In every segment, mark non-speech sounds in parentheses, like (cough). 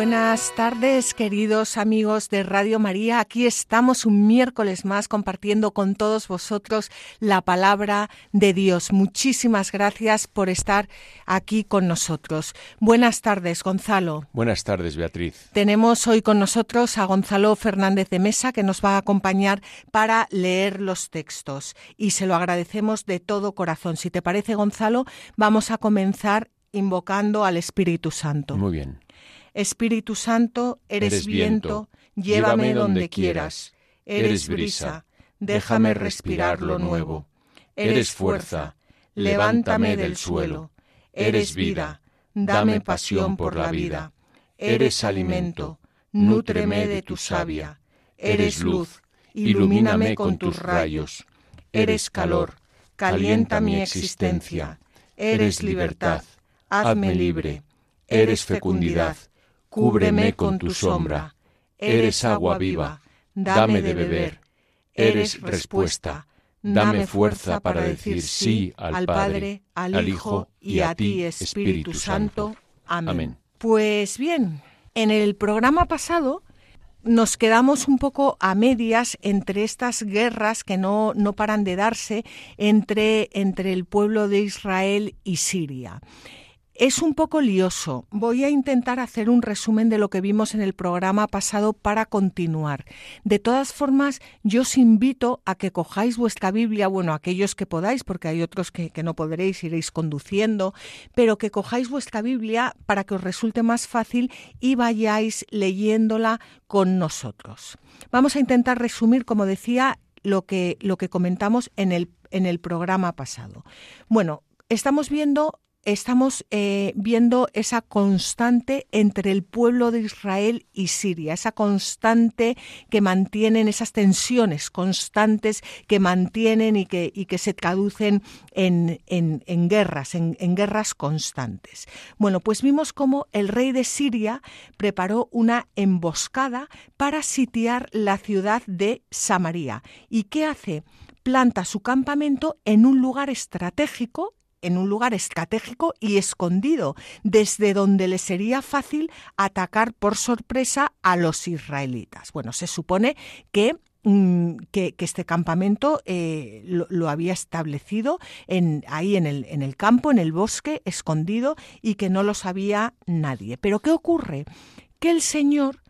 Buenas tardes, queridos amigos de Radio María. Aquí estamos un miércoles más compartiendo con todos vosotros la palabra de Dios. Muchísimas gracias por estar aquí con nosotros. Buenas tardes, Gonzalo. Buenas tardes, Beatriz. Tenemos hoy con nosotros a Gonzalo Fernández de Mesa, que nos va a acompañar para leer los textos. Y se lo agradecemos de todo corazón. Si te parece, Gonzalo, vamos a comenzar invocando al Espíritu Santo. Muy bien. Espíritu Santo, eres, viento, llévame donde quieras. Eres brisa, déjame respirar lo nuevo. Eres fuerza, levántame del suelo. Eres vida, dame pasión por la vida. Eres alimento, nútreme de tu savia. Eres luz, ilumíname con tus rayos. Eres calor, calienta mi existencia. Eres libertad, hazme libre. Eres fecundidad, cúbreme con tu sombra. Eres agua viva, dame de beber. Eres respuesta, dame fuerza para decir sí al Padre, al Hijo y a ti, Espíritu Santo. Amén. Pues bien, en el programa pasado nos quedamos un poco a medias entre estas guerras que no, no paran de darse entre, entre el pueblo de Israel y Siria. Es un poco lioso. Voy a intentar hacer un resumen de lo que vimos en el programa pasado para continuar. De todas formas, yo os invito a que cojáis vuestra Biblia, bueno, aquellos que podáis, porque hay otros que, no podréis, iréis conduciendo, pero que cojáis vuestra Biblia para que os resulte más fácil y vayáis leyéndola con nosotros. Vamos a intentar resumir, como decía, lo que, lo que comentamos en el, en el programa pasado. Bueno, estamos viendo estamos eh, viendo esa constante entre el pueblo de Israel y Siria, esa constante que mantienen, esas tensiones constantes que mantienen y que, y que se traducen en, en, guerras, en, en, guerras constantes. Bueno, pues vimos cómo el rey de Siria preparó una emboscada para sitiar la ciudad de Samaria. ¿Y qué hace? Planta su campamento en un lugar estratégico en un lugar estratégico y escondido, desde donde le sería fácil atacar por sorpresa a los israelitas. Bueno, se supone que mm, que, este campamento eh, lo, había establecido ahí en el, en el campo, en el bosque, escondido, y que no lo sabía nadie. Pero ¿qué ocurre? Que el Señor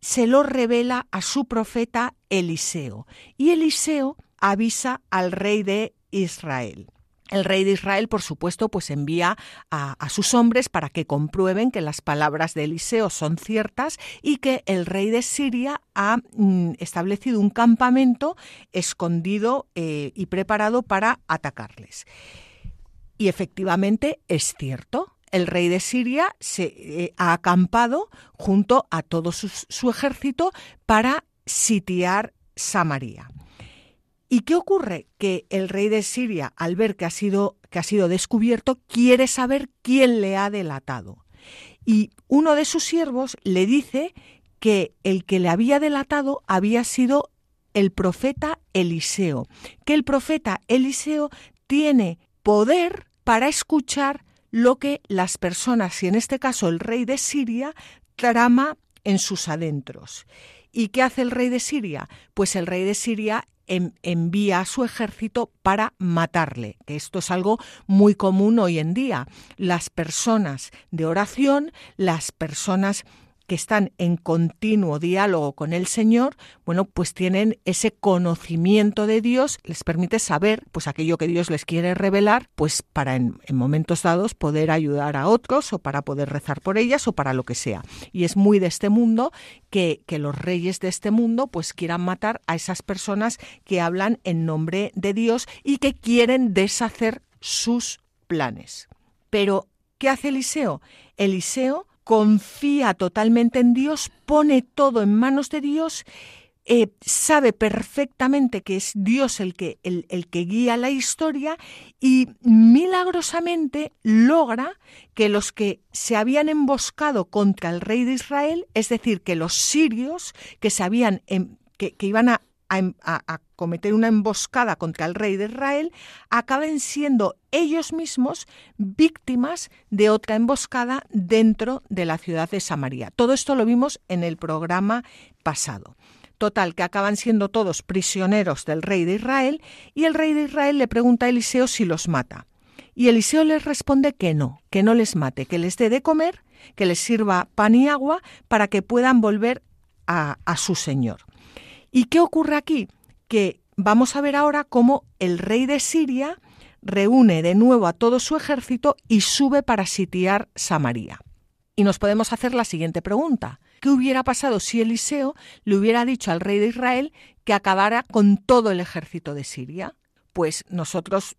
se lo revela a su profeta Eliseo, y Eliseo avisa al rey de Israel. El rey de Israel, por supuesto, pues envía a, sus hombres para que comprueben que las palabras de Eliseo son ciertas y que el rey de Siria ha mm, establecido un campamento escondido eh, y preparado para atacarles. Y efectivamente es cierto. El rey de Siria se eh, ha acampado junto a todo su ejército para sitiar Samaria. ¿Y qué ocurre? Que el rey de Siria, al ver que ha sido, que ha sido descubierto, quiere saber quién le ha delatado. Y uno de sus siervos le dice que el que le había delatado había sido el profeta Eliseo, que el profeta Eliseo tiene poder para escuchar lo que las personas, y en este caso el rey de Siria, trama en sus adentros. ¿Y qué hace el rey de Siria? Pues el rey de Siria envía a su ejército para matarle, que esto es algo muy común hoy en día. Las personas de oración, las personas que están en continuo diálogo con el Señor, bueno, pues tienen ese conocimiento de Dios, les permite saber, pues aquello que Dios les quiere revelar, pues para en, momentos dados poder ayudar a otros o para poder rezar por ellas o para lo que sea. Y es muy de este mundo que, que los reyes de este mundo pues quieran matar a esas personas que hablan en nombre de Dios y que quieren deshacer sus planes. Pero, ¿qué hace Eliseo? Eliseo confía totalmente en Dios, pone todo en manos de Dios, eh, sabe perfectamente que es Dios el que, el, el que guía la historia y milagrosamente logra que los que se habían emboscado contra el rey de Israel, es decir, que los sirios que se habían em, que, iban a, a, cometer una emboscada contra el rey de Israel, acaben siendo ellos mismos víctimas de otra emboscada dentro de la ciudad de Samaria. Todo esto lo vimos en el programa pasado. Total, que acaban siendo todos prisioneros del rey de Israel y el rey de Israel le pregunta a Eliseo si los mata. Y Eliseo les responde que no, que no les mate, que les dé de comer, que les sirva pan y agua para que puedan volver a, a su señor. ¿Y qué ocurre aquí? que vamos a ver ahora cómo el rey de Siria reúne de nuevo a todo su ejército y sube para sitiar Samaria. Y nos podemos hacer la siguiente pregunta. ¿Qué hubiera pasado si Eliseo le hubiera dicho al rey de Israel que acabara con todo el ejército de Siria? Pues nosotros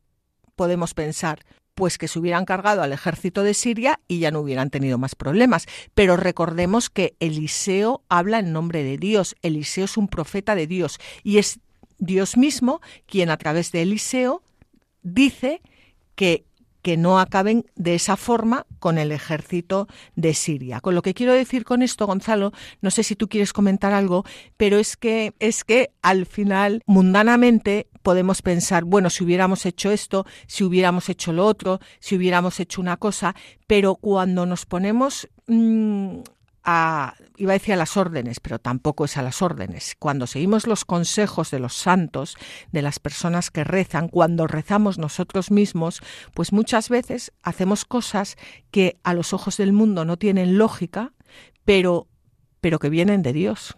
podemos pensar, pues que se hubieran cargado al ejército de Siria y ya no hubieran tenido más problemas. Pero recordemos que Eliseo habla en nombre de Dios, Eliseo es un profeta de Dios y es Dios mismo quien a través de Eliseo dice que, que no acaben de esa forma con el ejército de Siria. Con lo que quiero decir con esto, Gonzalo, no sé si tú quieres comentar algo, pero es que es que al final mundanamente podemos pensar, bueno, si hubiéramos hecho esto, si hubiéramos hecho lo otro, si hubiéramos hecho una cosa, pero cuando nos ponemos iba a decir a las órdenes, pero tampoco es a las órdenes. Cuando seguimos los consejos de los santos, de las personas que rezan, cuando rezamos nosotros mismos, pues muchas veces hacemos cosas que a los ojos del mundo no tienen lógica, pero, pero que vienen de Dios.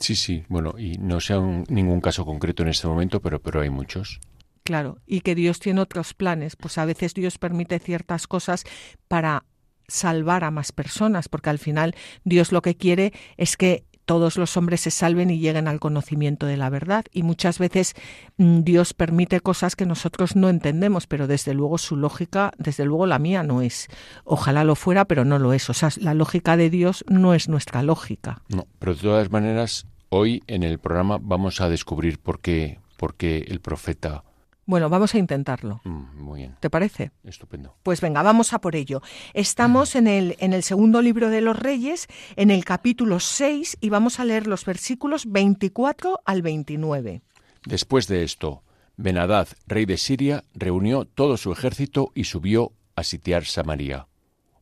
Sí, sí, bueno, y no sea ningún caso concreto en este momento, pero, pero hay muchos. Claro, y que Dios tiene otros planes, pues a veces Dios permite ciertas cosas para salvar a más personas, porque al final Dios lo que quiere es que todos los hombres se salven y lleguen al conocimiento de la verdad. Y muchas veces mm, Dios permite cosas que nosotros no entendemos, pero desde luego su lógica, desde luego la mía no es. Ojalá lo fuera, pero no lo es. O sea, la lógica de Dios no es nuestra lógica. No, pero de todas maneras, hoy en el programa vamos a descubrir por qué, por qué el profeta bueno, vamos a intentarlo. Mm, muy bien. ¿Te parece? Estupendo. Pues venga, vamos a por ello. Estamos en el, en el segundo libro de los Reyes, en el capítulo 6, y vamos a leer los versículos 24 al 29. Después de esto, Benadad, rey de Siria, reunió todo su ejército y subió a sitiar Samaria.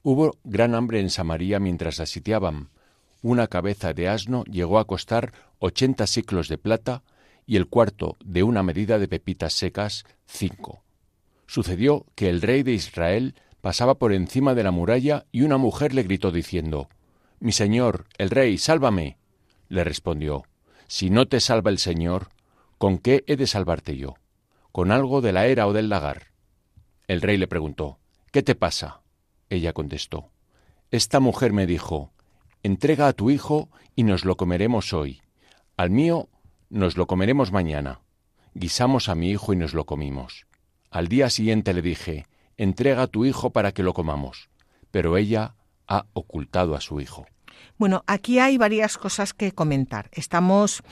Hubo gran hambre en Samaria mientras la sitiaban. Una cabeza de asno llegó a costar ochenta siclos de plata, y el cuarto de una medida de pepitas secas, cinco. Sucedió que el rey de Israel pasaba por encima de la muralla y una mujer le gritó diciendo Mi señor, el rey, sálvame. Le respondió Si no te salva el Señor, ¿con qué he de salvarte yo? ¿Con algo de la era o del lagar? El rey le preguntó ¿Qué te pasa? Ella contestó Esta mujer me dijo Entrega a tu hijo y nos lo comeremos hoy. Al mío nos lo comeremos mañana. Guisamos a mi hijo y nos lo comimos. Al día siguiente le dije, entrega a tu hijo para que lo comamos. Pero ella ha ocultado a su hijo. Bueno, aquí hay varias cosas que comentar. Estamos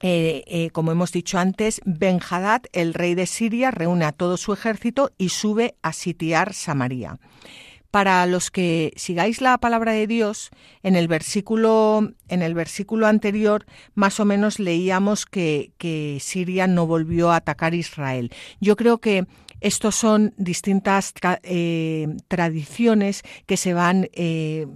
eh, eh, como hemos dicho antes, Ben-Hadad, el rey de Siria, reúne a todo su ejército y sube a sitiar Samaria. Para los que sigáis la palabra de Dios, en el versículo, en el versículo anterior, más o menos leíamos que, que Siria no volvió a atacar Israel. Yo creo que estos son distintas eh, tradiciones que se van eh,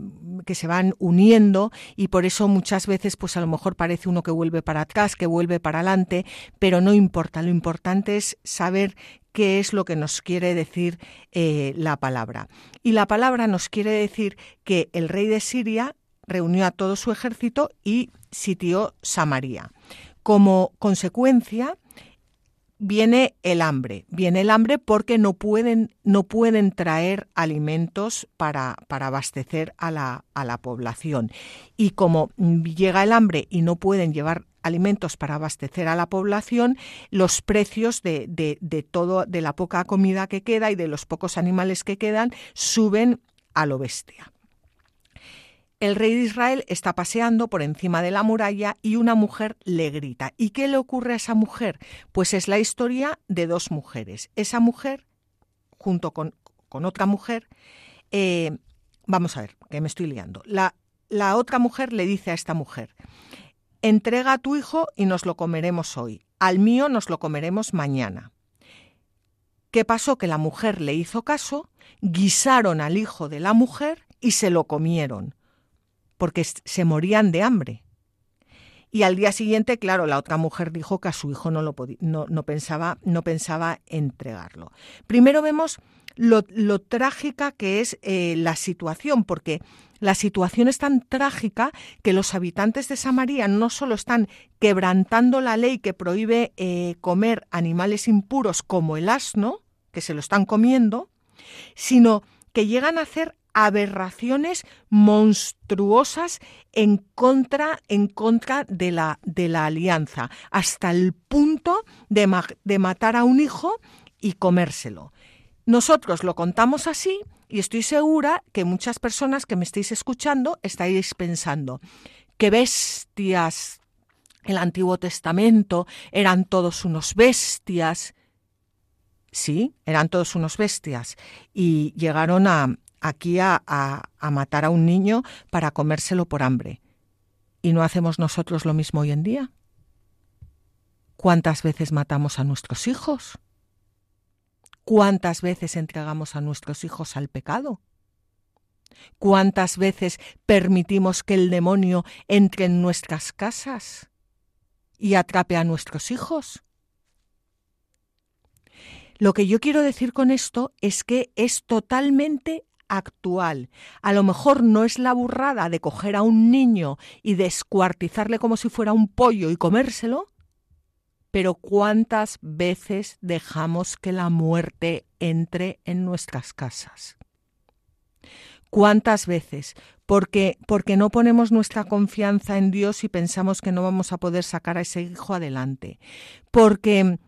que se van uniendo y por eso muchas veces pues a lo mejor parece uno que vuelve para atrás, que vuelve para adelante, pero no importa. Lo importante es saber qué es lo que nos quiere decir eh, la palabra. Y la palabra nos quiere decir que el rey de Siria reunió a todo su ejército y sitió Samaria. Como consecuencia, viene el hambre. Viene el hambre porque no pueden, no pueden traer alimentos para, para abastecer a la, a la, población. Y como llega el hambre y no pueden llevar alimentos para abastecer a la población, los precios de, de, de todo, de la poca comida que queda y de los pocos animales que quedan, suben a lo bestia. El rey de Israel está paseando por encima de la muralla y una mujer le grita. ¿Y qué le ocurre a esa mujer? Pues es la historia de dos mujeres. Esa mujer, junto con, otra mujer, eh, vamos a ver, que me estoy liando. La, la otra mujer le dice a esta mujer, entrega a tu hijo y nos lo comeremos hoy. Al mío nos lo comeremos mañana. ¿Qué pasó? Que la mujer le hizo caso, guisaron al hijo de la mujer y se lo comieron, porque se morían de hambre. Y al día siguiente, claro, la otra mujer dijo que a su hijo no, lo no, pensaba, no pensaba entregarlo. Primero vemos lo, trágica que es eh, la situación, porque la situación es tan trágica que los habitantes de Samaria no solo están quebrantando la ley que prohíbe eh, comer animales impuros como el asno, que se lo están comiendo, sino que llegan a hacer aberraciones monstruosas en contra, en contra de, la, de la alianza, hasta el punto de, de matar a un hijo y comérselo. Nosotros lo contamos así y estoy segura que muchas personas que me estéis escuchando estáis pensando, qué bestias. El Antiguo Testamento eran todos unos bestias. Sí, eran todos unos bestias. Y llegaron a, aquí a, a matar a un niño para comérselo por hambre. ¿Y no hacemos nosotros lo mismo hoy en día? ¿Cuántas veces matamos a nuestros hijos? ¿Cuántas veces entregamos a nuestros hijos al pecado? ¿Cuántas veces permitimos que el demonio entre en nuestras casas y atrape a nuestros hijos? Lo que yo quiero decir con esto es que es totalmente actual. A lo mejor no es la burrada de coger a un niño y descuartizarle como si fuera un pollo y comérselo, pero ¿cuántas veces dejamos que la muerte entre en nuestras casas? ¿Cuántas veces? Porque, porque no ponemos nuestra confianza en Dios y pensamos que no vamos a poder sacar a ese hijo adelante. Porque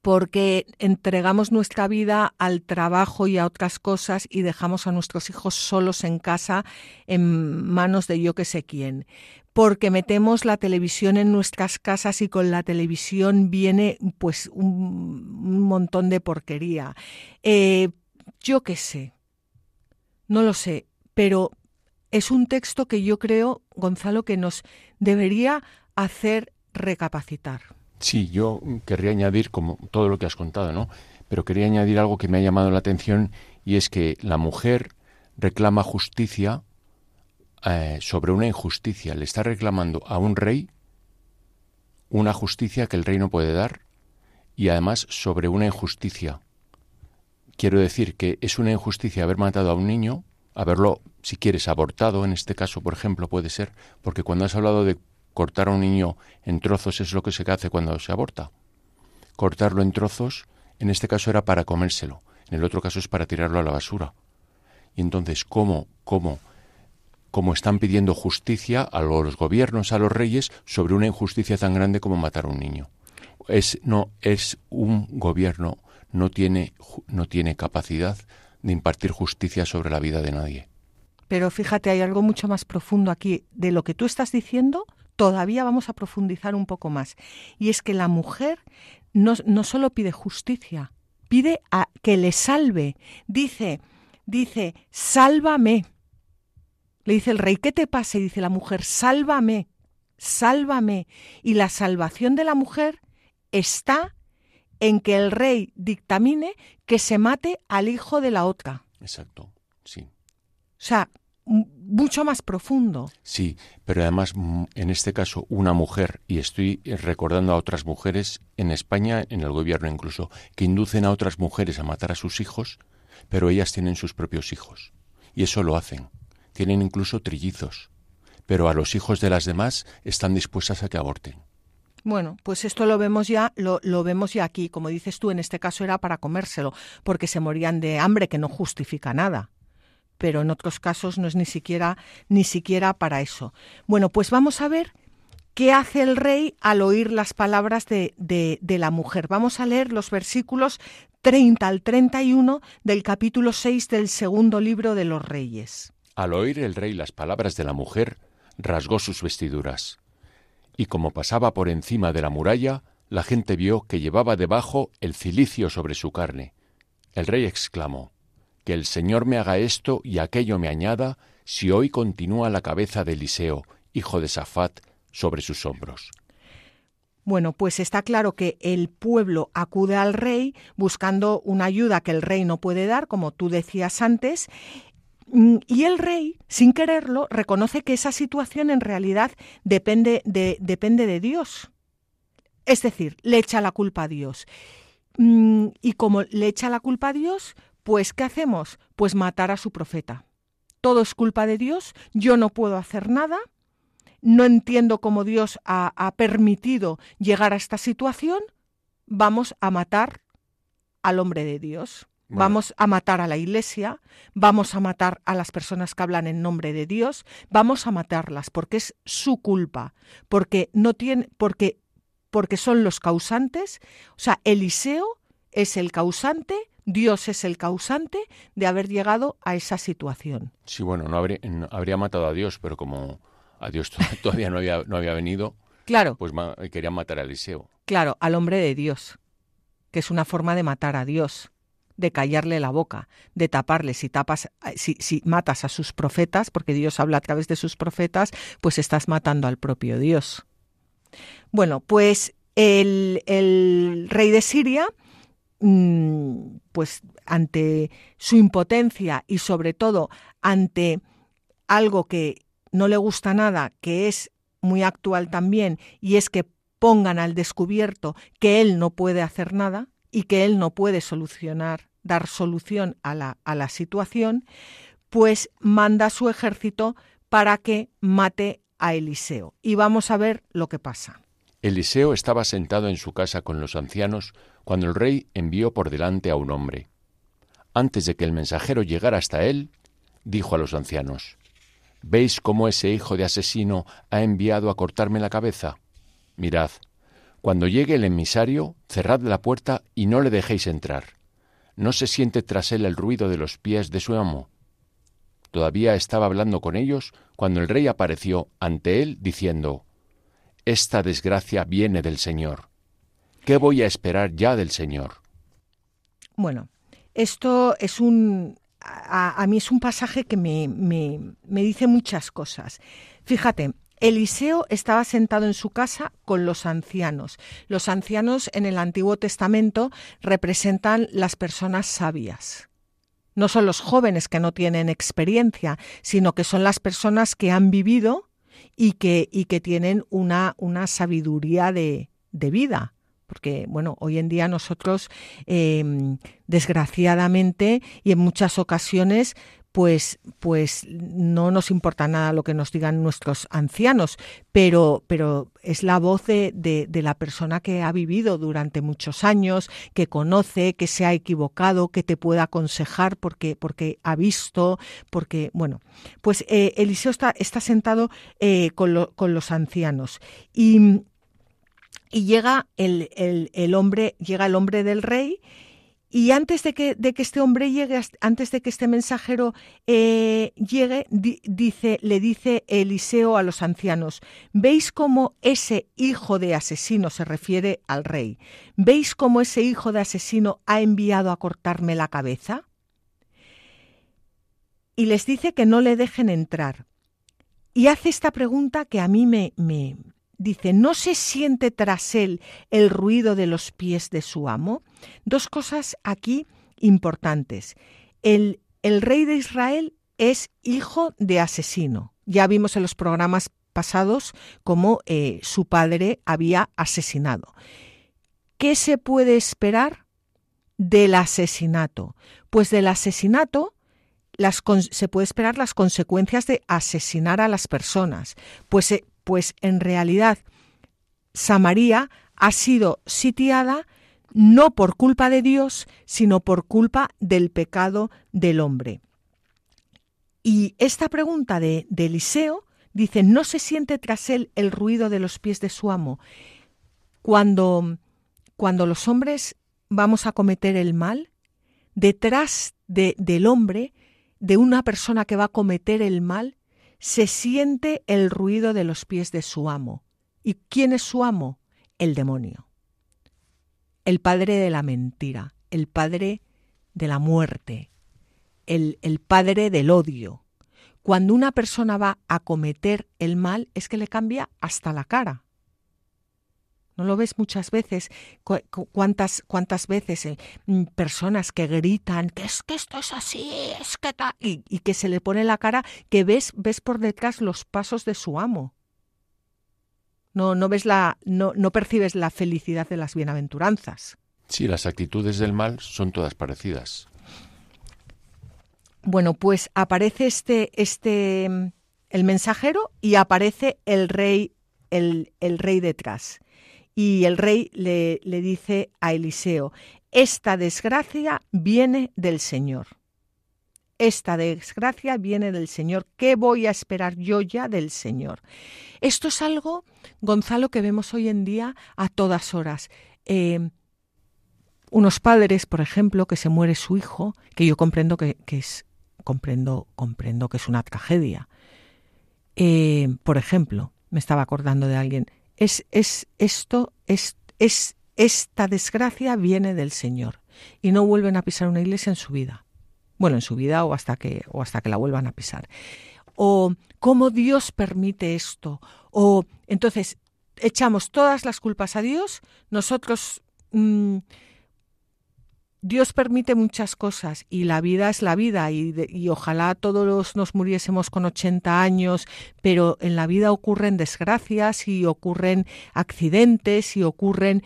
porque entregamos nuestra vida al trabajo y a otras cosas y dejamos a nuestros hijos solos en casa en manos de yo que sé quién porque metemos la televisión en nuestras casas y con la televisión viene pues un, montón de porquería. Eh, yo qué sé, no lo sé, pero es un texto que yo creo, Gonzalo, que nos debería hacer recapacitar. Sí, yo querría añadir, como todo lo que has contado, ¿no? Pero quería añadir algo que me ha llamado la atención y es que la mujer reclama justicia eh, sobre una injusticia, le está reclamando a un rey una justicia que el rey no puede dar y además sobre una injusticia. Quiero decir que es una injusticia haber matado a un niño, haberlo, si quieres, abortado, en este caso, por ejemplo, puede ser, porque cuando has hablado de cortar a un niño en trozos es lo que se hace cuando se aborta. Cortarlo en trozos, en este caso era para comérselo, en el otro caso es para tirarlo a la basura. Y entonces, ¿cómo, cómo como están pidiendo justicia a los gobiernos, a los reyes, sobre una injusticia tan grande como matar a un niño. Es, no, es un gobierno, no tiene, no tiene capacidad de impartir justicia sobre la vida de nadie. Pero fíjate, hay algo mucho más profundo aquí. De lo que tú estás diciendo, todavía vamos a profundizar un poco más. Y es que la mujer no, no solo pide justicia, pide a que le salve. Dice, dice, sálvame. Le dice el rey, ¿qué te pasa? Y dice la mujer, sálvame, sálvame. Y la salvación de la mujer está en que el rey dictamine que se mate al hijo de la otra. Exacto, sí. O sea, mucho más profundo. Sí, pero además en este caso una mujer, y estoy recordando a otras mujeres en España, en el gobierno incluso, que inducen a otras mujeres a matar a sus hijos, pero ellas tienen sus propios hijos. Y eso lo hacen tienen incluso trillizos, pero a los hijos de las demás están dispuestas a que aborten. Bueno, pues esto lo vemos ya, lo, lo, vemos ya aquí. Como dices tú, en este caso era para comérselo, porque se morían de hambre, que no justifica nada. Pero en otros casos no es ni siquiera, ni siquiera para eso. Bueno, pues vamos a ver qué hace el rey al oír las palabras de, de, de la mujer. Vamos a leer los versículos 30 al 31 del capítulo 6 del segundo libro de los Reyes. Al oír el rey las palabras de la mujer, rasgó sus vestiduras. Y como pasaba por encima de la muralla, la gente vio que llevaba debajo el cilicio sobre su carne. El rey exclamó, Que el Señor me haga esto y aquello me añada, si hoy continúa la cabeza de Eliseo, hijo de Safat, sobre sus hombros. Bueno, pues está claro que el pueblo acude al rey buscando una ayuda que el rey no puede dar, como tú decías antes, y el rey, sin quererlo, reconoce que esa situación en realidad depende de, depende de Dios. Es decir, le echa la culpa a Dios. Mm, y como le echa la culpa a Dios, pues ¿qué hacemos? Pues matar a su profeta. Todo es culpa de Dios, yo no puedo hacer nada, no entiendo cómo Dios ha, permitido llegar a esta situación, vamos a matar al hombre de Dios. Vamos a matar a la iglesia, vamos a matar a las personas que hablan en nombre de Dios, vamos a matarlas porque es su culpa, porque no tiene, porque porque son los causantes, o sea, Eliseo es el causante, Dios es el causante de haber llegado a esa situación. Sí, bueno, no habría, matado a Dios, pero como a Dios (laughs) todavía no había, no había venido, claro. pues querían matar a Eliseo. Claro, al hombre de Dios, que es una forma de matar a Dios de callarle la boca, de taparle. Si tapas, si, si, matas a sus profetas, porque Dios habla a través de sus profetas, pues estás matando al propio Dios. Bueno, pues el, rey de Siria, pues ante su impotencia y sobre todo ante algo que no le gusta nada, que es muy actual también, y es que pongan al descubierto que él no puede hacer nada y que él no puede solucionar, dar solución a la, a la situación, pues manda a su ejército para que mate a Eliseo. Y vamos a ver lo que pasa. Eliseo estaba sentado en su casa con los ancianos cuando el rey envió por delante a un hombre. Antes de que el mensajero llegara hasta él, dijo a los ancianos, ¿Veis cómo ese hijo de asesino ha enviado a cortarme la cabeza? Mirad, cuando llegue el emisario, cerrad la puerta y no le dejéis entrar. No se siente tras él el ruido de los pies de su amo. Todavía estaba hablando con ellos cuando el rey apareció ante él diciendo, esta desgracia viene del Señor. ¿Qué voy a esperar ya del Señor? Bueno, esto es un... A, mí es un pasaje que me, me dice muchas cosas. Fíjate, Eliseo estaba sentado en su casa con los ancianos. Los ancianos en el Antiguo Testamento representan las personas sabias. No son los jóvenes que no tienen experiencia, sino que son las personas que han vivido y que, y que tienen una, una sabiduría de, de vida. Porque bueno, hoy en día nosotros em, desgraciadamente y en muchas ocasiones pues, pues no nos importa nada lo que nos digan nuestros ancianos, pero, pero es la voz de, de, la persona que ha vivido durante muchos años, que conoce, que se ha equivocado, que te puede aconsejar porque, porque ha visto, porque, bueno, pues eh, Eliseo está, está sentado eh, con, con los ancianos y, y llega el, el, el hombre, llega el hombre del rey y antes de que, de que, este hombre llegue, antes de que este mensajero eh, llegue, dice, le dice Eliseo a los ancianos, ¿veis cómo ese hijo de asesino se refiere al rey? ¿Veis cómo ese hijo de asesino ha enviado a cortarme la cabeza? Y les dice que no le dejen entrar. Y hace esta pregunta que a mí me, me, dice, ¿no se siente tras él el ruido de los pies de su amo? Dos cosas aquí importantes. El, el rey de Israel es hijo de asesino. Ya vimos en los programas pasados cómo eh, su padre había asesinado. ¿Qué se puede esperar del asesinato? Pues del asesinato las, se puede esperar las consecuencias de asesinar a las personas. Pues eh, pues en realidad Samaria ha sido sitiada no por culpa de Dios, sino por culpa del pecado del hombre. Y esta pregunta de, Eliseo dice, ¿no se siente tras él el ruido de los pies de su amo? Cuando, cuando los hombres vamos a cometer el mal, detrás de, del hombre de una persona que va a cometer el mal, se siente el ruido de los pies de su amo. ¿Y quién es su amo? El demonio. El padre de la mentira, el padre de la muerte, el, el padre del odio. Cuando una persona va a cometer el mal es que le cambia hasta la cara. ¿No lo ves muchas veces? ¿Cuántas, cuántas veces eh, mm, personas que gritan que es que esto es así, es que tal, y, que se le pone la cara que ves, ves por detrás los pasos de su amo. No, no ves la, no, no percibes la felicidad de las bienaventuranzas. Sí, las actitudes del mal son todas parecidas. Bueno, pues aparece este, este, mm, el mensajero y aparece el rey, el, el rey detrás. Y el rey le, le dice a Eliseo, esta desgracia viene del Señor. Esta desgracia viene del Señor. ¿Qué voy a esperar yo ya del Señor? Esto es algo, Gonzalo, que vemos hoy en día a todas horas. Eh, unos padres, por ejemplo, que se muere su hijo, que yo comprendo que, es comprendo, comprendo que es una tragedia. Eh, por ejemplo, me estaba acordando de alguien, es, es esto, es, es, esta desgracia viene del Señor y no vuelven a pisar una iglesia en su vida. Bueno, en su vida o hasta que, o hasta que la vuelvan a pisar. O cómo Dios permite esto. O entonces echamos todas las culpas a Dios, nosotros mm, Dios permite muchas cosas y la vida es la vida y, ojalá todos nos muriésemos con 80 años, pero en la vida ocurren desgracias y ocurren accidentes y ocurren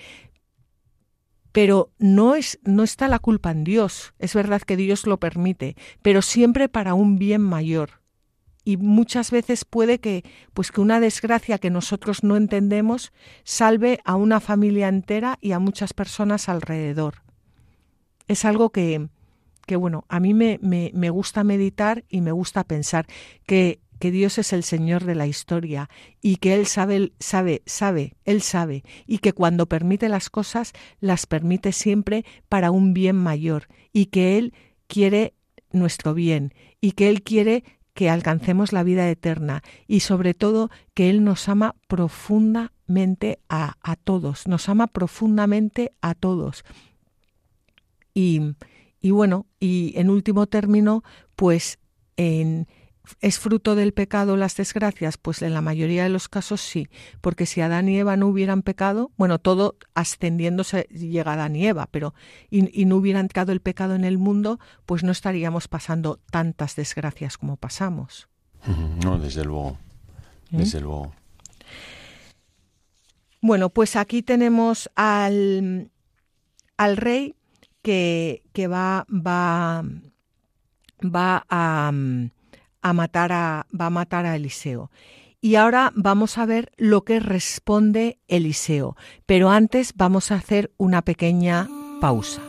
pero no es no está la culpa en Dios. Es verdad que Dios lo permite, pero siempre para un bien mayor. Y muchas veces puede que pues que una desgracia que nosotros no entendemos salve a una familia entera y a muchas personas alrededor es algo que, que bueno, a mí me, me, me, gusta meditar y me gusta pensar que, que Dios es el Señor de la historia y que Él sabe, sabe, sabe, Él sabe, y que cuando permite las cosas, las permite siempre para un bien mayor, y que Él quiere nuestro bien, y que Él quiere que alcancemos la vida eterna, y sobre todo que Él nos ama profundamente a, a todos, nos ama profundamente a todos. Y, bueno, y en último término, pues en, ¿Es fruto del pecado las desgracias? Pues en la mayoría de los casos sí, porque si Adán y Eva no hubieran pecado, bueno, todo ascendiéndose llega Adán y Eva, pero y, no hubiera entrado el pecado en el mundo, pues no estaríamos pasando tantas desgracias como pasamos. No, desde luego, ¿Eh? desde luego. Bueno, pues aquí tenemos al, al rey que, va, va, va a, a, matar a, va a matar a Eliseo. Y ahora vamos a ver lo que responde Eliseo, pero antes vamos a hacer una pequeña pausa.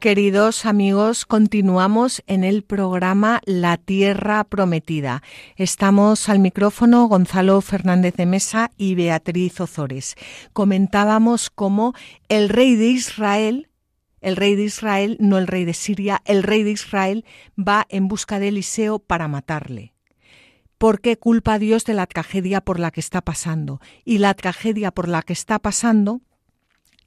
Queridos amigos, continuamos en el programa La Tierra Prometida. Estamos al micrófono Gonzalo Fernández de Mesa y Beatriz Ozores. Comentábamos cómo el rey de Israel, el rey de Israel, no el rey de Siria, el rey de Israel va en busca de Eliseo para matarle. ¿Por qué culpa a Dios de la tragedia por la que está pasando? Y la tragedia por la que está pasando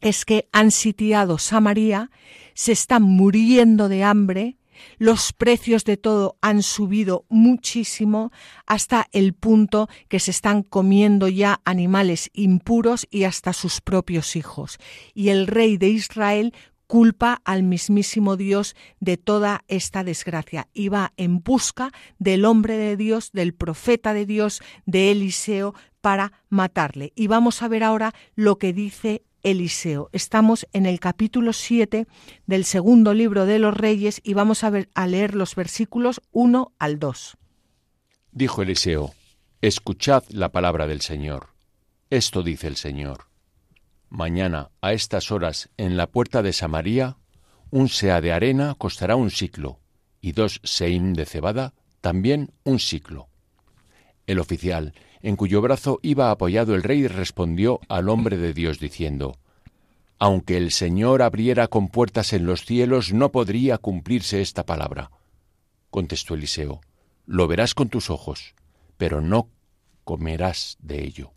es que han sitiado Samaria, se están muriendo de hambre, los precios de todo han subido muchísimo hasta el punto que se están comiendo ya animales impuros y hasta sus propios hijos. Y el rey de Israel culpa al mismísimo Dios de toda esta desgracia y va en busca del hombre de Dios, del profeta de Dios, de Eliseo, para matarle. Y vamos a ver ahora lo que dice Eliseo. Estamos en el capítulo 7 del segundo libro de los Reyes y vamos a, ver, a leer los versículos 1 al 2. Dijo Eliseo, Escuchad la palabra del Señor. Esto dice el Señor. Mañana, a estas horas, en la puerta de Samaria, un sea de arena costará un siclo, y dos seim de cebada también un siclo. El oficial, en cuyo brazo iba apoyado el rey, respondió al hombre de Dios diciendo, Aunque el Señor abriera con puertas en los cielos, no podría cumplirse esta palabra. Contestó Eliseo, Lo verás con tus ojos, pero no comerás de ello.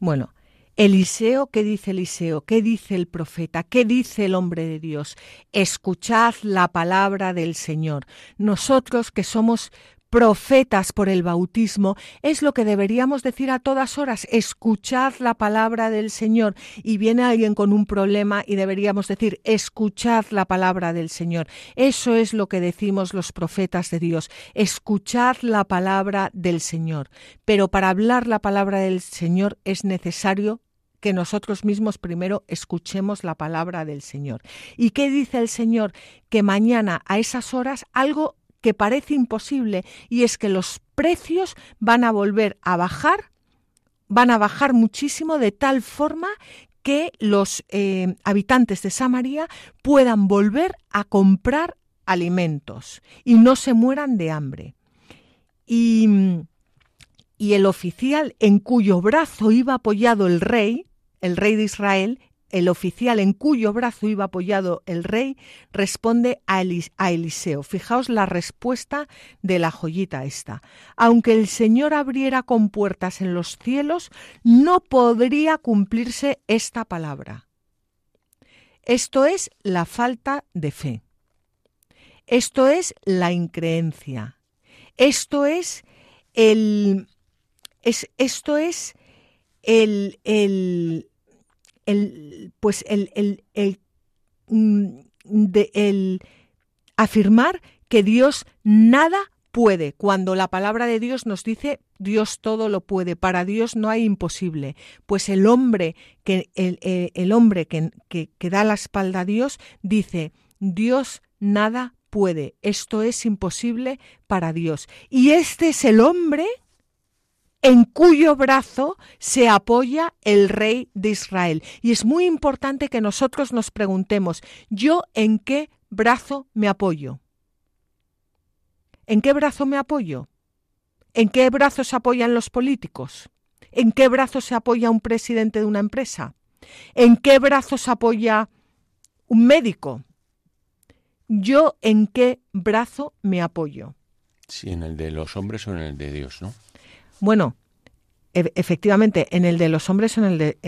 Bueno, Eliseo, ¿qué dice Eliseo? ¿Qué dice el profeta? ¿Qué dice el hombre de Dios? Escuchad la palabra del Señor. Nosotros que somos profetas por el bautismo, es lo que deberíamos decir a todas horas, escuchad la palabra del Señor. Y viene alguien con un problema y deberíamos decir, escuchad la palabra del Señor. Eso es lo que decimos los profetas de Dios, escuchad la palabra del Señor. Pero para hablar la palabra del Señor es necesario que nosotros mismos primero escuchemos la palabra del Señor. ¿Y qué dice el Señor? Que mañana a esas horas algo que parece imposible y es que los precios van a volver a bajar, van a bajar muchísimo de tal forma que los eh, habitantes de Samaria puedan volver a comprar alimentos y no se mueran de hambre. Y, y el oficial en cuyo brazo iba apoyado el rey, el rey de Israel, el oficial en cuyo brazo iba apoyado el rey responde a, Eliseo. Fijaos la respuesta de la joyita esta. Aunque el Señor abriera con puertas en los cielos, no podría cumplirse esta palabra. Esto es la falta de fe. Esto es la increencia. Esto es el es, esto es el, el, el, pues el, el, el, mm, de, el afirmar que Dios nada puede, cuando la palabra de Dios nos dice Dios todo lo puede, para Dios no hay imposible. Pues el hombre que, el, el hombre que, que, que da la espalda a Dios dice Dios nada puede, esto es imposible para Dios. Y este es el hombre en cuyo brazo se apoya el rey de Israel. Y es muy importante que nosotros nos preguntemos, ¿yo en qué brazo me apoyo? ¿En qué brazo me apoyo? ¿En qué brazo se apoyan los políticos? ¿En qué brazo se apoya un presidente de una empresa? ¿En qué brazo se apoya un médico? ¿Yo en qué brazo me apoyo? Sí, en el de los hombres o en el de Dios, ¿no? Bueno, e, efectivamente, en el de los hombres o en el de,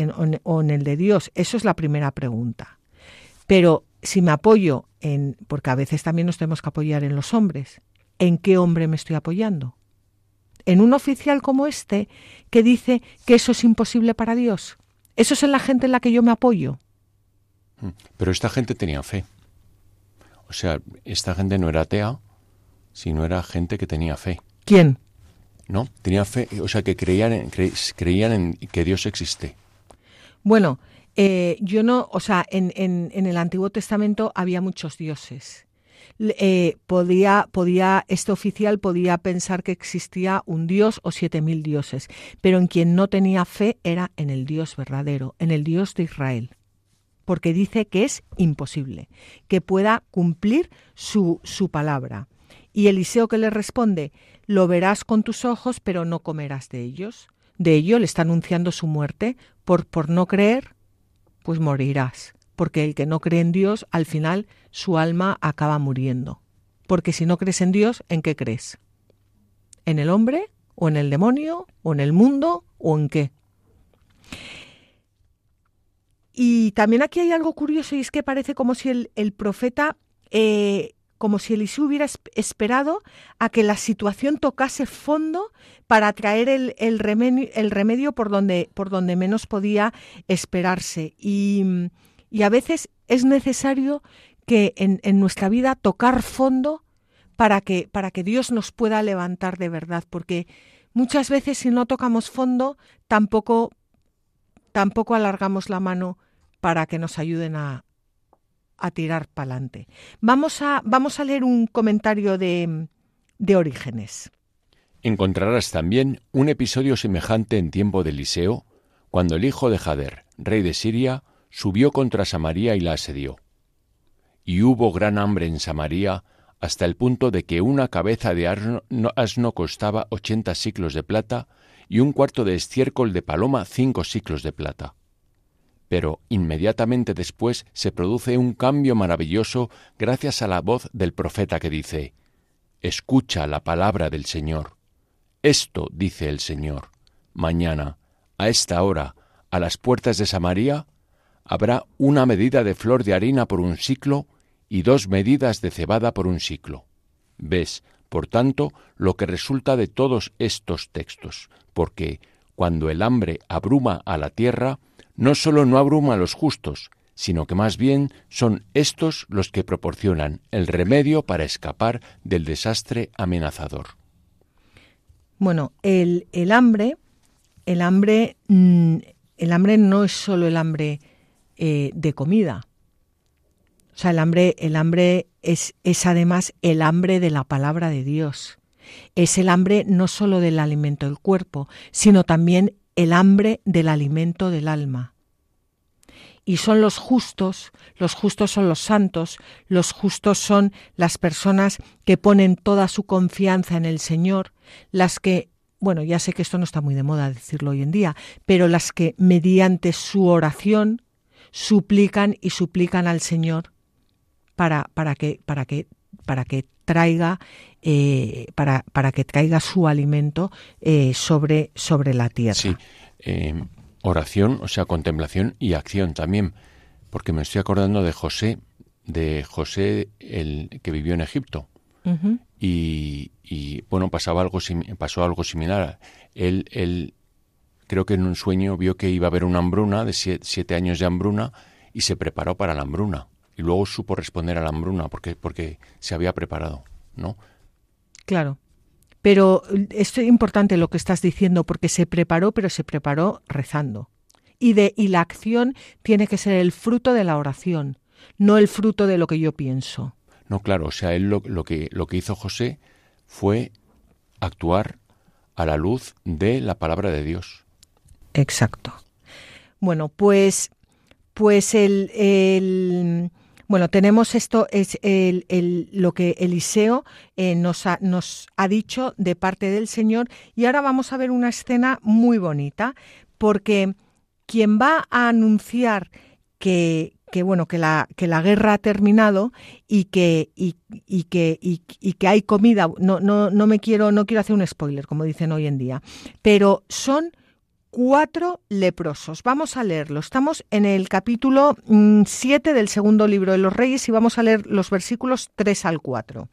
o en el de Dios, eso es la primera pregunta. Pero si me apoyo en, porque a veces también nos tenemos que apoyar en los hombres, ¿en qué hombre me estoy apoyando? ¿En un oficial como este que dice que eso es imposible para Dios? ¿Eso es en la gente en la que yo me apoyo? Mm, pero esta gente tenía fe. O sea, esta gente no era atea, sino era gente que tenía fe. ¿Quién? ¿No? Tenía fe, o sea, que creían en, creían en que Dios existe. Bueno, Eh, yo no, o sea, en, el Antiguo Testamento había muchos dioses. Eh, podía, podía, este oficial podía pensar que existía un dios o siete mil dioses, pero en quien no tenía fe era en el Dios verdadero, en el Dios de Israel, porque dice que es imposible que pueda cumplir su, su palabra. Y Eliseo que le responde, lo verás con tus ojos, pero no comerás de ellos. De ello le está anunciando su muerte. Por, por no creer, pues morirás. Porque el que no cree en Dios, al final su alma acaba muriendo. Porque si no crees en Dios, ¿en qué crees? ¿En el hombre? ¿O en el demonio? ¿O en el mundo? ¿O en qué? Y también aquí hay algo curioso y es que parece como si el, profeta eh, como si Eliseo hubiera esperado a que la situación tocase fondo para traer el, remedio, por, donde, por donde menos podía esperarse. Y, a veces es necesario que en, nuestra vida tocar fondo para que, para que Dios nos pueda levantar de verdad, porque muchas veces si no tocamos fondo, tampoco, tampoco alargamos la mano para que nos ayuden a, a tirar para adelante. Vamos a, vamos a leer un comentario de, de Orígenes. Encontrarás también un episodio semejante en tiempo de Eliseo, cuando el hijo de Jader, rey de Siria, subió contra Samaria y la asedió. Y hubo gran hambre en Samaria, hasta el punto de que una cabeza de asno, asno costaba ochenta siclos de plata y un cuarto de estiércol de paloma cinco siclos de plata. Pero inmediatamente después se produce un cambio maravilloso gracias a la voz del profeta que dice, Escucha la palabra del Señor. Esto dice el Señor. Mañana, a esta hora, a las puertas de Samaria, habrá una medida de flor de harina por un ciclo y dos medidas de cebada por un ciclo. Ves, por tanto, lo que resulta de todos estos textos, porque cuando el hambre abruma a la tierra, no solo no abruma a los justos, sino que más bien son estos los que proporcionan el remedio para escapar del desastre amenazador. Bueno, el, hambre, el hambre, mm, el hambre no es solo el hambre eh, de comida. O sea, el hambre, el hambre es, es además el hambre de la palabra de Dios. Es el hambre no solo del alimento del cuerpo, sino también el hambre del alimento del alma. Y son los justos, los justos son los santos, los justos son las personas que ponen toda su confianza en el Señor, las que, bueno, ya sé que esto no está muy de moda decirlo hoy en día, pero las que mediante su oración suplican y suplican al Señor para, para que, para que, para que traiga eh, para, para, que traiga su alimento eh, sobre, sobre la tierra. Sí, eh, oración, o sea, contemplación y acción también, porque me estoy acordando de José, de José el que vivió en Egipto. y, y, bueno, pasaba algo, pasó algo similar. Él, él, creo que en un sueño vio que iba a haber una hambruna, de siete, siete años de hambruna, y se preparó para la hambruna. Y luego supo responder a la hambruna porque, porque se había preparado, ¿no? Claro. Pero es importante lo que estás diciendo porque se preparó, pero se preparó rezando. Y, de, y la acción tiene que ser el fruto de la oración, no el fruto de lo que yo pienso. No, claro, o sea, él lo, que, lo que hizo José fue actuar a la luz de la palabra de Dios. Exacto. Bueno, pues, pues el, el bueno, tenemos esto, es el, lo que Eliseo eh, nos, ha, nos ha dicho de parte del Señor. Y ahora vamos a ver una escena muy bonita porque quien va a anunciar que, que bueno que la que la guerra ha terminado y que y, que y, que hay comida no no no me quiero no quiero hacer un spoiler como dicen hoy en día pero son cuatro leprosos. Vamos a leerlo. Estamos en el capítulo 7 mm, del segundo libro de los Reyes y vamos a leer los versículos 3 al 4.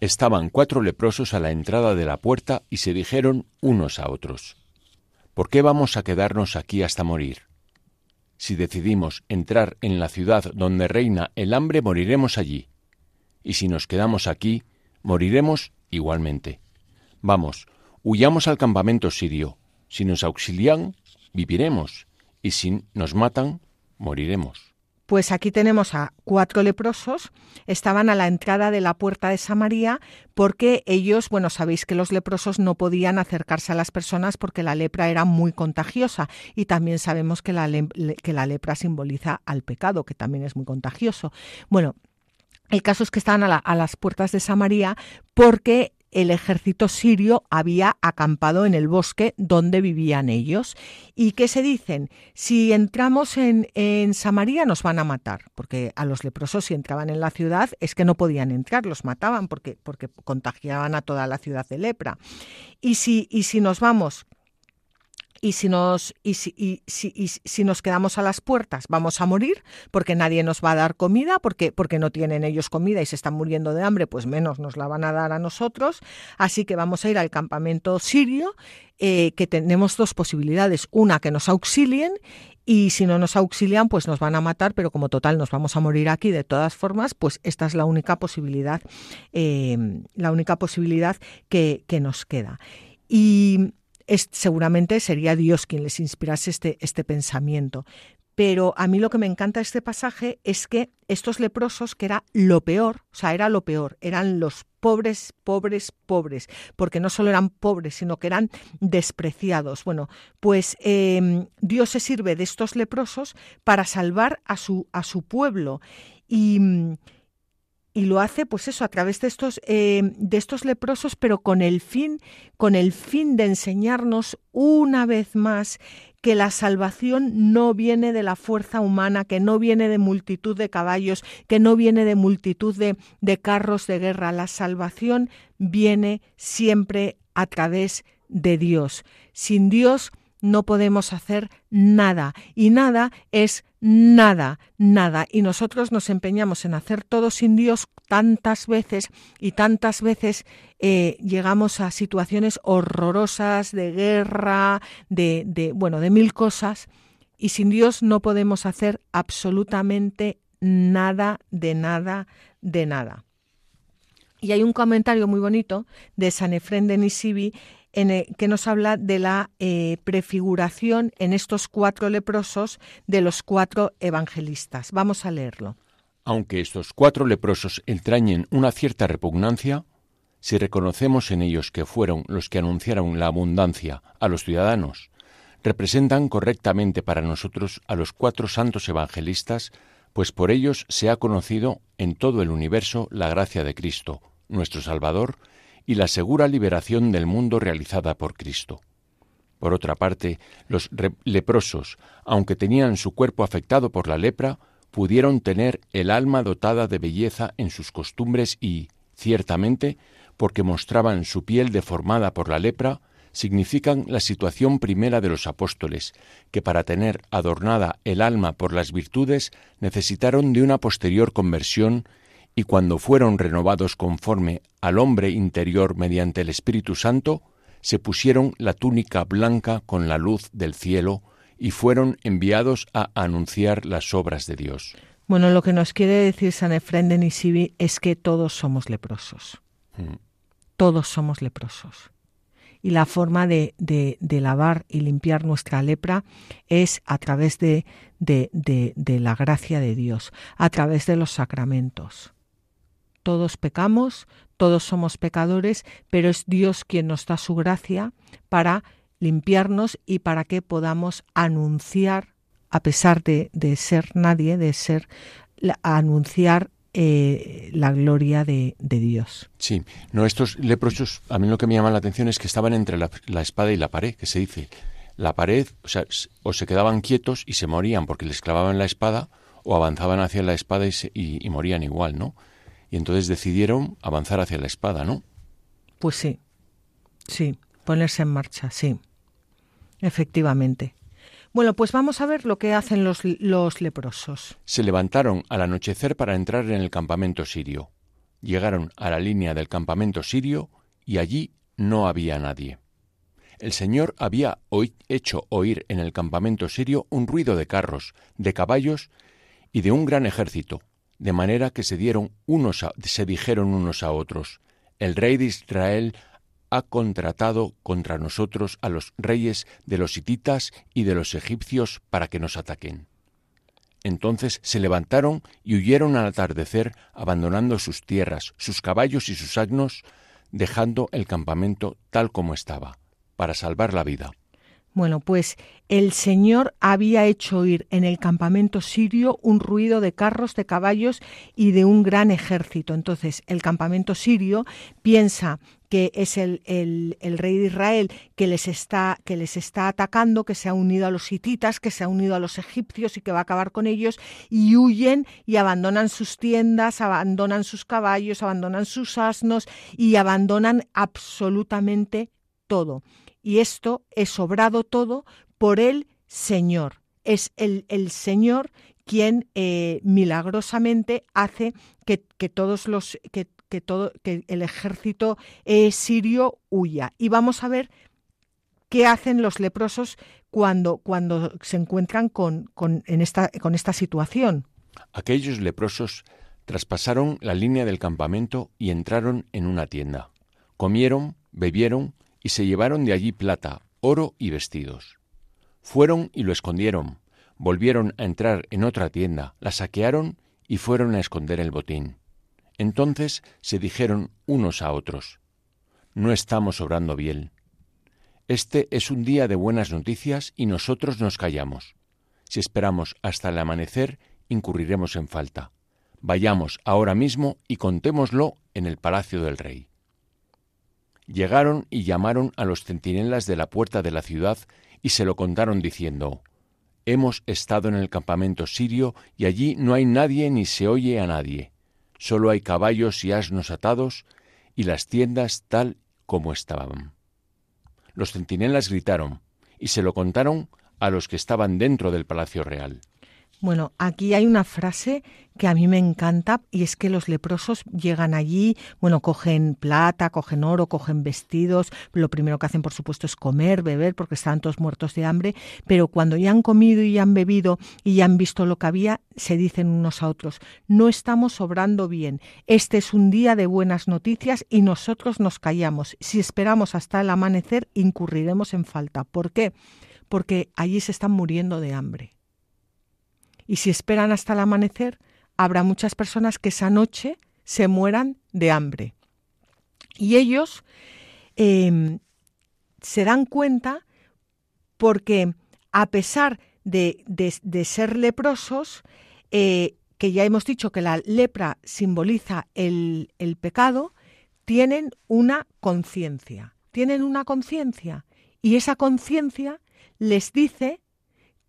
Estaban cuatro leprosos a la entrada de la puerta y se dijeron unos a otros, ¿por qué vamos a quedarnos aquí hasta morir? Si decidimos entrar en la ciudad donde reina el hambre, moriremos allí. Y si nos quedamos aquí, moriremos igualmente. Vamos, huyamos al campamento sirio si nos auxilian, viviremos, y si nos matan, moriremos. Pues aquí tenemos a cuatro leprosos, estaban a la entrada de la puerta de Samaria porque ellos, bueno, sabéis que los leprosos no podían acercarse a las personas porque la lepra era muy contagiosa y también sabemos que la, que la lepra simboliza al pecado, que también es muy contagioso. Bueno, el caso es que estaban a, a las puertas de Samaria porque el ejército sirio había acampado en el bosque donde vivían ellos. ¿Y qué se dicen? Si entramos en, en, Samaria nos van a matar, porque a los leprosos si entraban en la ciudad es que no podían entrar, los mataban porque, porque contagiaban a toda la ciudad de lepra. Y si, y si nos vamos y si nos y si, y si, y si, nos quedamos a las puertas vamos a morir porque nadie nos va a dar comida porque porque no tienen ellos comida y se están muriendo de hambre pues menos nos la van a dar a nosotros. Así que vamos a ir al campamento sirio eh, que tenemos dos posibilidades. Una que nos auxilien y si no nos auxilian pues nos van a matar pero como total nos vamos a morir aquí. De todas formas pues esta es la única posibilidad eh, la única posibilidad que, que nos queda. Y seguramente sería Dios quien les inspirase este, este pensamiento. Pero a mí lo que me encanta de este pasaje es que estos leprosos, que era lo peor, o sea, era lo peor, eran los pobres, pobres, pobres, porque no solo eran pobres, sino que eran despreciados. Bueno, pues em, Dios se sirve de estos leprosos para salvar a su, a su pueblo. Y y lo hace pues eso a través de estos eh, de estos leprosos pero con el fin con el fin de enseñarnos una vez más que la salvación no viene de la fuerza humana, que no viene de multitud de caballos, que no viene de multitud de, de carros de guerra. La salvación viene siempre a través de Dios. Sin Dios no podemos hacer nada y nada es nada, nada. Y nosotros nos empeñamos en hacer todo sin Dios tantas veces y tantas veces eh, llegamos a situaciones horrorosas de guerra, de, de, bueno, de mil cosas. Y sin Dios no podemos hacer absolutamente nada, de nada, de nada. Y hay un comentario muy bonito de San Efrén de Nisibi que nos habla de la eh, prefiguración en estos cuatro leprosos de los cuatro evangelistas. Vamos a leerlo. Aunque estos cuatro leprosos entrañen una cierta repugnancia, si reconocemos en ellos que fueron los que anunciaron la abundancia a los ciudadanos, representan correctamente para nosotros a los cuatro santos evangelistas, pues por ellos se ha conocido en todo el universo la gracia de Cristo, nuestro Salvador, y la segura liberación del mundo realizada por Cristo. Por otra parte, los leprosos, aunque tenían su cuerpo afectado por la lepra, pudieron tener el alma dotada de belleza en sus costumbres y, ciertamente, porque mostraban su piel deformada por la lepra, significan la situación primera de los apóstoles, que para tener adornada el alma por las virtudes necesitaron de una posterior conversión y cuando fueron renovados conforme al hombre interior mediante el Espíritu Santo, se pusieron la túnica blanca con la luz del cielo y fueron enviados a anunciar las obras de Dios. Bueno, lo que nos quiere decir San Efrén de Nisibi es que todos somos leprosos. Mm. Todos somos leprosos. Y la forma de, de, lavar y limpiar nuestra lepra es a través de, de la gracia de Dios, a través de los sacramentos todos pecamos, todos somos pecadores, pero es Dios quien nos da su gracia para limpiarnos y para que podamos anunciar, a pesar de, ser nadie, de ser, anunciar eh, la gloria de, Dios. Sí, no, estos leprosos, a mí lo que me llama la atención es que estaban entre la, espada y la pared, que se dice. La pared, o sea, o se quedaban quietos y se morían porque les clavaban la espada, o avanzaban hacia la espada y, y morían igual, ¿no? Y entonces decidieron avanzar hacia la espada, ¿no? Pues sí, sí, ponerse en marcha, sí, efectivamente. Bueno, pues vamos a ver lo que hacen los, los leprosos. Se levantaron al anochecer para entrar en el campamento sirio. Llegaron a la línea del campamento sirio y allí no había nadie. El Señor había hecho oír en el campamento sirio un ruido de carros, de caballos y de un gran ejército, de manera que se dieron unos se dijeron unos a otros el rey de Israel ha contratado contra nosotros a los reyes de los hititas y de los egipcios para que nos ataquen. Entonces se levantaron y huyeron al atardecer, abandonando sus tierras, sus caballos y sus asnos, dejando el campamento tal como estaba, para salvar la vida. Bueno, pues el Señor había hecho oír en el campamento sirio un ruido de carros, de caballos y de un gran ejército. Entonces, el campamento sirio piensa que es el, rey de Israel que les, está, que les está atacando, que se ha unido a los hititas, que se ha unido a los egipcios y que va a acabar con ellos, y huyen y abandonan sus tiendas, abandonan sus caballos, abandonan sus asnos y abandonan absolutamente todo. Y esto es sobrado todo por el Señor. Es el, el Señor quien eh, milagrosamente hace que, todos los que, que, todo que el ejército eh, sirio huya. Y vamos a ver qué hacen los leprosos cuando, cuando se encuentran con, con, en esta, con esta situación. Aquellos leprosos traspasaron la línea del campamento y entraron en una tienda. Comieron, bebieron y se llevaron de allí plata, oro y vestidos. Fueron y lo escondieron, volvieron a entrar en otra tienda, la saquearon y fueron a esconder el botín. Entonces se dijeron unos a otros, No estamos obrando bien. Este es un día de buenas noticias y nosotros nos callamos. Si esperamos hasta el amanecer, incurriremos en falta. Vayamos ahora mismo y contémoslo en el palacio del rey. Llegaron y llamaron a los centinelas de la puerta de la ciudad y se lo contaron diciendo, Hemos estado en el campamento sirio y allí no hay nadie ni se oye a nadie. Solo hay caballos y asnos atados y las tiendas tal como estaban. Los centinelas gritaron y se lo contaron a los que estaban dentro del palacio real. Bueno, aquí hay una frase que a mí me encanta y es que los leprosos llegan allí, bueno, cogen plata, cogen oro, cogen vestidos, lo primero que hacen por supuesto es comer, beber, porque están todos muertos de hambre, pero cuando ya han comido y han bebido y ya han visto lo que había, se dicen unos a otros, no estamos obrando bien, este es un día de buenas noticias y nosotros nos callamos, si esperamos hasta el amanecer incurriremos en falta. ¿Por qué? Porque allí se están muriendo de hambre y si esperan hasta el amanecer, habrá muchas personas que esa noche se mueran de hambre. Y ellos em, se dan cuenta porque a pesar de, ser leprosos, eh, que ya hemos dicho que la lepra simboliza el, pecado, tienen una conciencia. Tienen una conciencia. Y esa conciencia les dice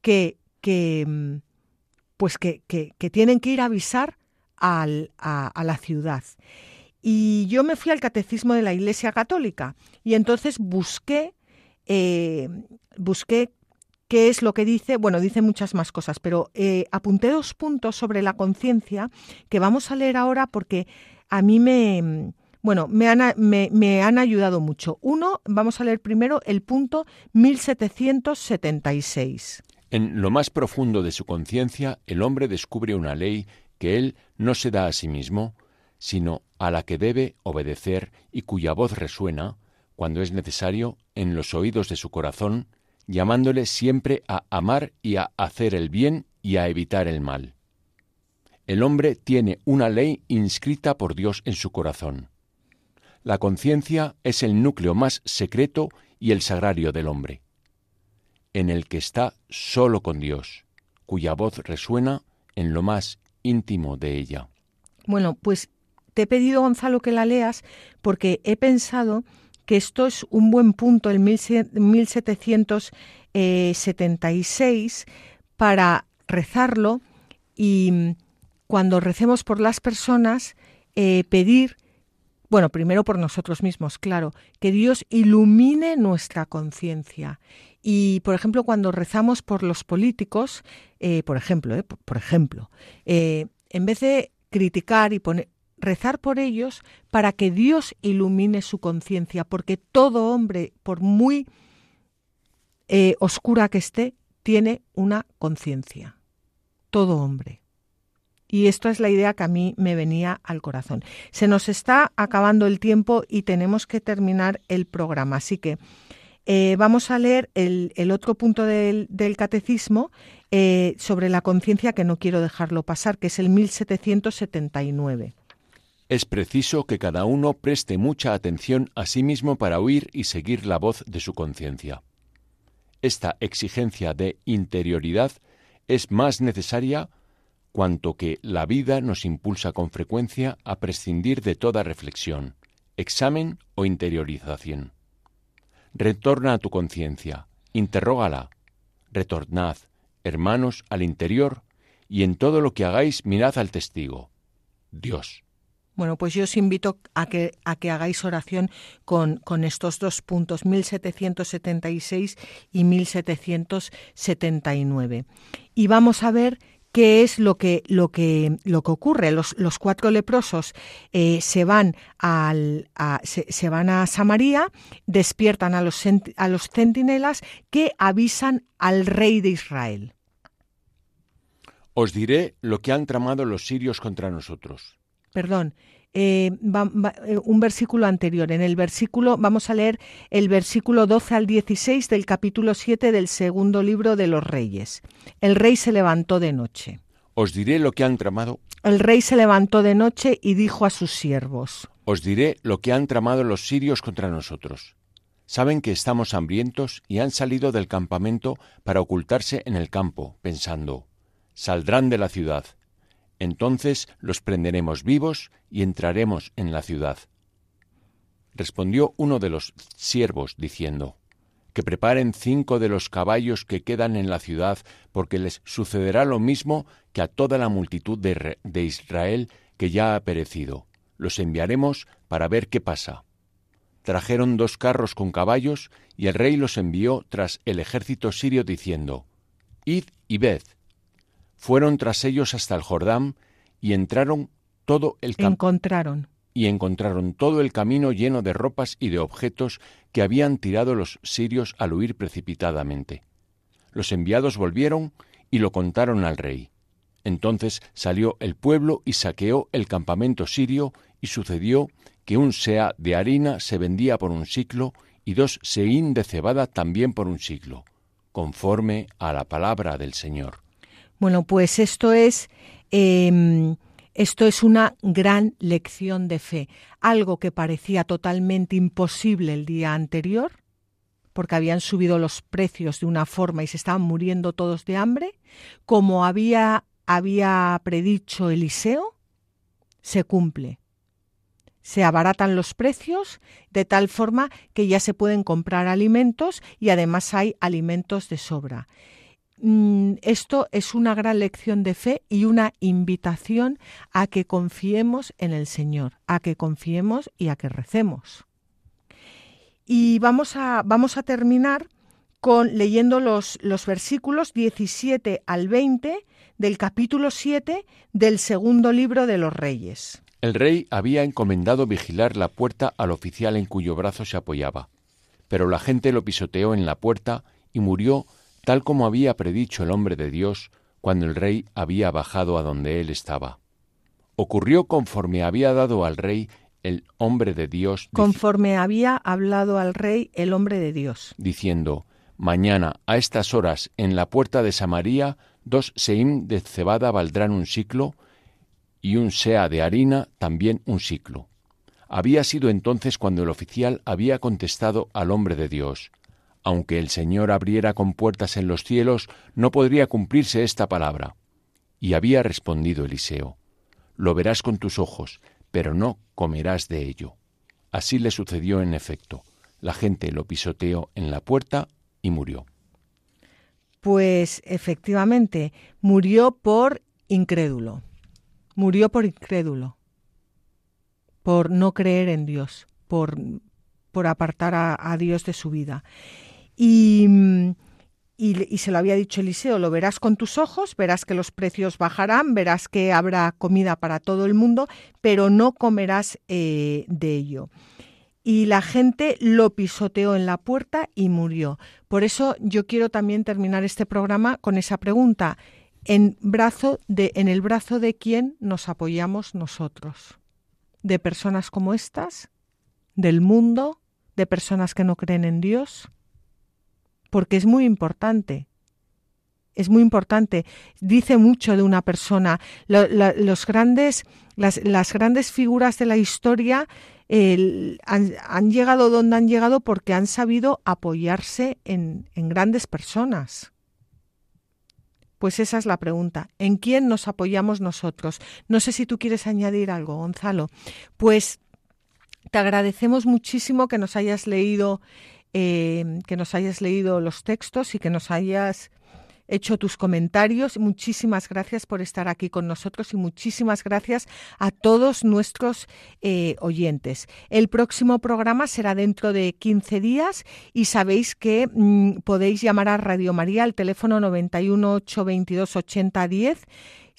que, que, em, pues que, tienen que ir a avisar a, la ciudad. Y yo me fui al catecismo de la Iglesia Católica y entonces busqué, eh, busqué qué es lo que dice, bueno, dice muchas más cosas, pero eh, apunté dos puntos sobre la conciencia que vamos a leer ahora porque a mí me, bueno, me han, me han, ayudado mucho. Uno, vamos a leer primero el punto 1776. En lo más profundo de su conciencia, el hombre descubre una ley que él no se da a sí mismo, sino a la que debe obedecer y cuya voz resuena, cuando es necesario, en los oídos de su corazón, llamándole siempre a amar y a hacer el bien y a evitar el mal. El hombre tiene una ley inscrita por Dios en su corazón. La conciencia es el núcleo más secreto y el sagrario del hombre en el que está solo con Dios, cuya voz resuena en lo más íntimo de ella. Bueno, pues te he pedido, Gonzalo, que la leas porque he pensado que esto es un buen punto, el 1776, para rezarlo y cuando recemos por las personas, eh, pedir bueno, primero por nosotros mismos, claro, que Dios ilumine nuestra conciencia. Y, por ejemplo, cuando rezamos por los políticos, eh, por ejemplo, eh, por, ejemplo, eh, en vez de criticar y poner, rezar por ellos para que Dios ilumine su conciencia, porque todo hombre, por muy oscura que esté, tiene una conciencia. Todo hombre. Y esto es la idea que a mí me venía al corazón. Se nos está acabando el tiempo y tenemos que terminar el programa. Así que Eh, vamos a leer el, otro punto del, catecismo eh, sobre la conciencia que no quiero dejarlo pasar, que es el 1779. Es preciso que cada uno preste mucha atención a sí mismo para oír y seguir la voz de su conciencia. Esta exigencia de interioridad es más necesaria cuanto que la vida nos impulsa con frecuencia a prescindir de toda reflexión, examen o interiorización. Retorna a tu conciencia, interrógala. Retornad, hermanos, al interior, y en todo lo que hagáis mirad al testigo, Dios. Bueno, pues yo os invito a que, a que hagáis oración con, con estos dos puntos, 1776 y 1779. Y vamos a ver qué es lo que, lo que, lo que ocurre. Los, los cuatro leprosos eh, se, van al, a, se, van a Samaria, despiertan a los, a los centinelas que avisan al rey de Israel. Os diré lo que han tramado los sirios contra nosotros. Perdón, eh, eh, un versículo anterior. En el versículo, vamos a leer el versículo 12 al 16 del capítulo 7 del segundo libro de los Reyes. El rey se levantó de noche. Os diré lo que han tramado. El rey se levantó de noche y dijo a sus siervos. Os diré lo que han tramado los sirios contra nosotros. Saben que estamos hambrientos y han salido del campamento para ocultarse en el campo, pensando, saldrán de la ciudad entonces los prenderemos vivos y entraremos en la ciudad. Respondió uno de los siervos, diciendo, Que preparen cinco de los caballos que quedan en la ciudad, porque les sucederá lo mismo que a toda la multitud de, Israel que ya ha perecido. Los enviaremos para ver qué pasa. Trajeron dos carros con caballos, y el rey los envió tras el ejército sirio, diciendo, Id y ved. Fueron tras ellos hasta el Jordán y entraron todo el encontraron y encontraron todo el camino lleno de ropas y de objetos que habían tirado los sirios al huir precipitadamente. Los enviados volvieron y lo contaron al rey. Entonces salió el pueblo y saqueó el campamento sirio, y sucedió que un sea de harina se vendía por un siglo y dos seín de cebada también por un siglo, conforme a la palabra del Señor. Bueno, pues esto es em, esto es una gran lección de fe. Algo que parecía totalmente imposible el día anterior, porque habían subido los precios de una forma y se estaban muriendo todos de hambre, como había, había predicho Eliseo, se cumple. Se abaratan los precios de tal forma que ya se pueden comprar alimentos y además hay alimentos de sobra. Mm, esto es una gran lección de fe y una invitación a que confiemos en el Señor, a que confiemos y a que recemos. Y vamos a, vamos a terminar con leyendo los, los versículos 17 al 20 del capítulo 7 del segundo libro de los Reyes. El rey había encomendado vigilar la puerta al oficial en cuyo brazo se apoyaba, pero la gente lo pisoteó en la puerta y murió tal como había predicho el hombre de Dios cuando el rey había bajado a donde él estaba. Ocurrió conforme había dado al rey el hombre de Dios. Conforme había hablado al rey el hombre de Dios. Diciendo, Mañana a estas horas en la puerta de Samaria dos seim de cebada valdrán un ciclo y un sea de harina también un ciclo. Había sido entonces cuando el oficial había contestado al hombre de Dios, aunque el Señor abriera con puertas en los cielos, no podría cumplirse esta palabra. Y había respondido Eliseo, Lo verás con tus ojos, pero no comerás de ello. Así le sucedió en efecto. La gente lo pisoteó en la puerta y murió. Pues efectivamente, murió por incrédulo. Murió por incrédulo. Por no creer en Dios, por, por apartar a Dios de su vida. Y, y, se lo había dicho Eliseo, lo verás con tus ojos, verás que los precios bajarán, verás que habrá comida para todo el mundo, pero no comerás eh, de ello. Y la gente lo pisoteó en la puerta y murió. Por eso yo quiero también terminar este programa con esa pregunta. ¿En, brazo de, ¿En el brazo de quién nos apoyamos nosotros? ¿De personas como estas? ¿Del mundo? ¿De personas que no creen en Dios? Porque es muy importante. Es muy importante. Dice mucho de una persona. los grandes, las, las, grandes figuras de la historia han, han, llegado donde han llegado porque han sabido apoyarse en, en grandes personas. Pues esa es la pregunta. ¿En quién nos apoyamos nosotros? No sé si tú quieres añadir algo, Gonzalo. Pues te agradecemos muchísimo que nos hayas leído, eh, que nos hayas leído los textos y que nos hayas hecho tus comentarios. Muchísimas gracias por estar aquí con nosotros y muchísimas gracias a todos nuestros eh, oyentes. El próximo programa será dentro de 15 días y sabéis que mm, podéis llamar a Radio María al teléfono 91 822 8010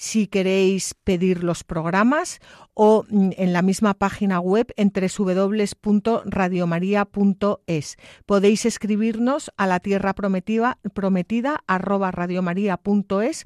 si queréis pedir los programas o mm, en la misma página web en www.radiomaria.es. Podéis escribirnos a la tierra prometida, prometida arroba radiomaria.es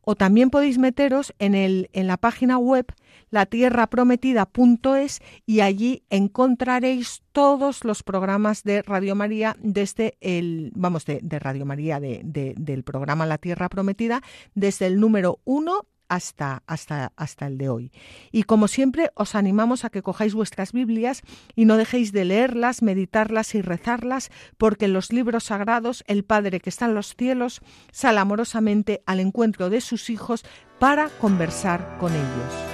o también podéis meteros en, el, en la página web latierraprometida.es y allí encontraréis todos los programas de Radio María desde el, vamos, de, Radio María, de, del programa La Tierra Prometida, desde el número 1 hasta, hasta, hasta el de hoy. Y como siempre, os animamos a que cojáis vuestras Biblias y no dejéis de leerlas, meditarlas y rezarlas, porque en los libros sagrados el Padre que está en los cielos sale amorosamente al encuentro de sus hijos para conversar con ellos.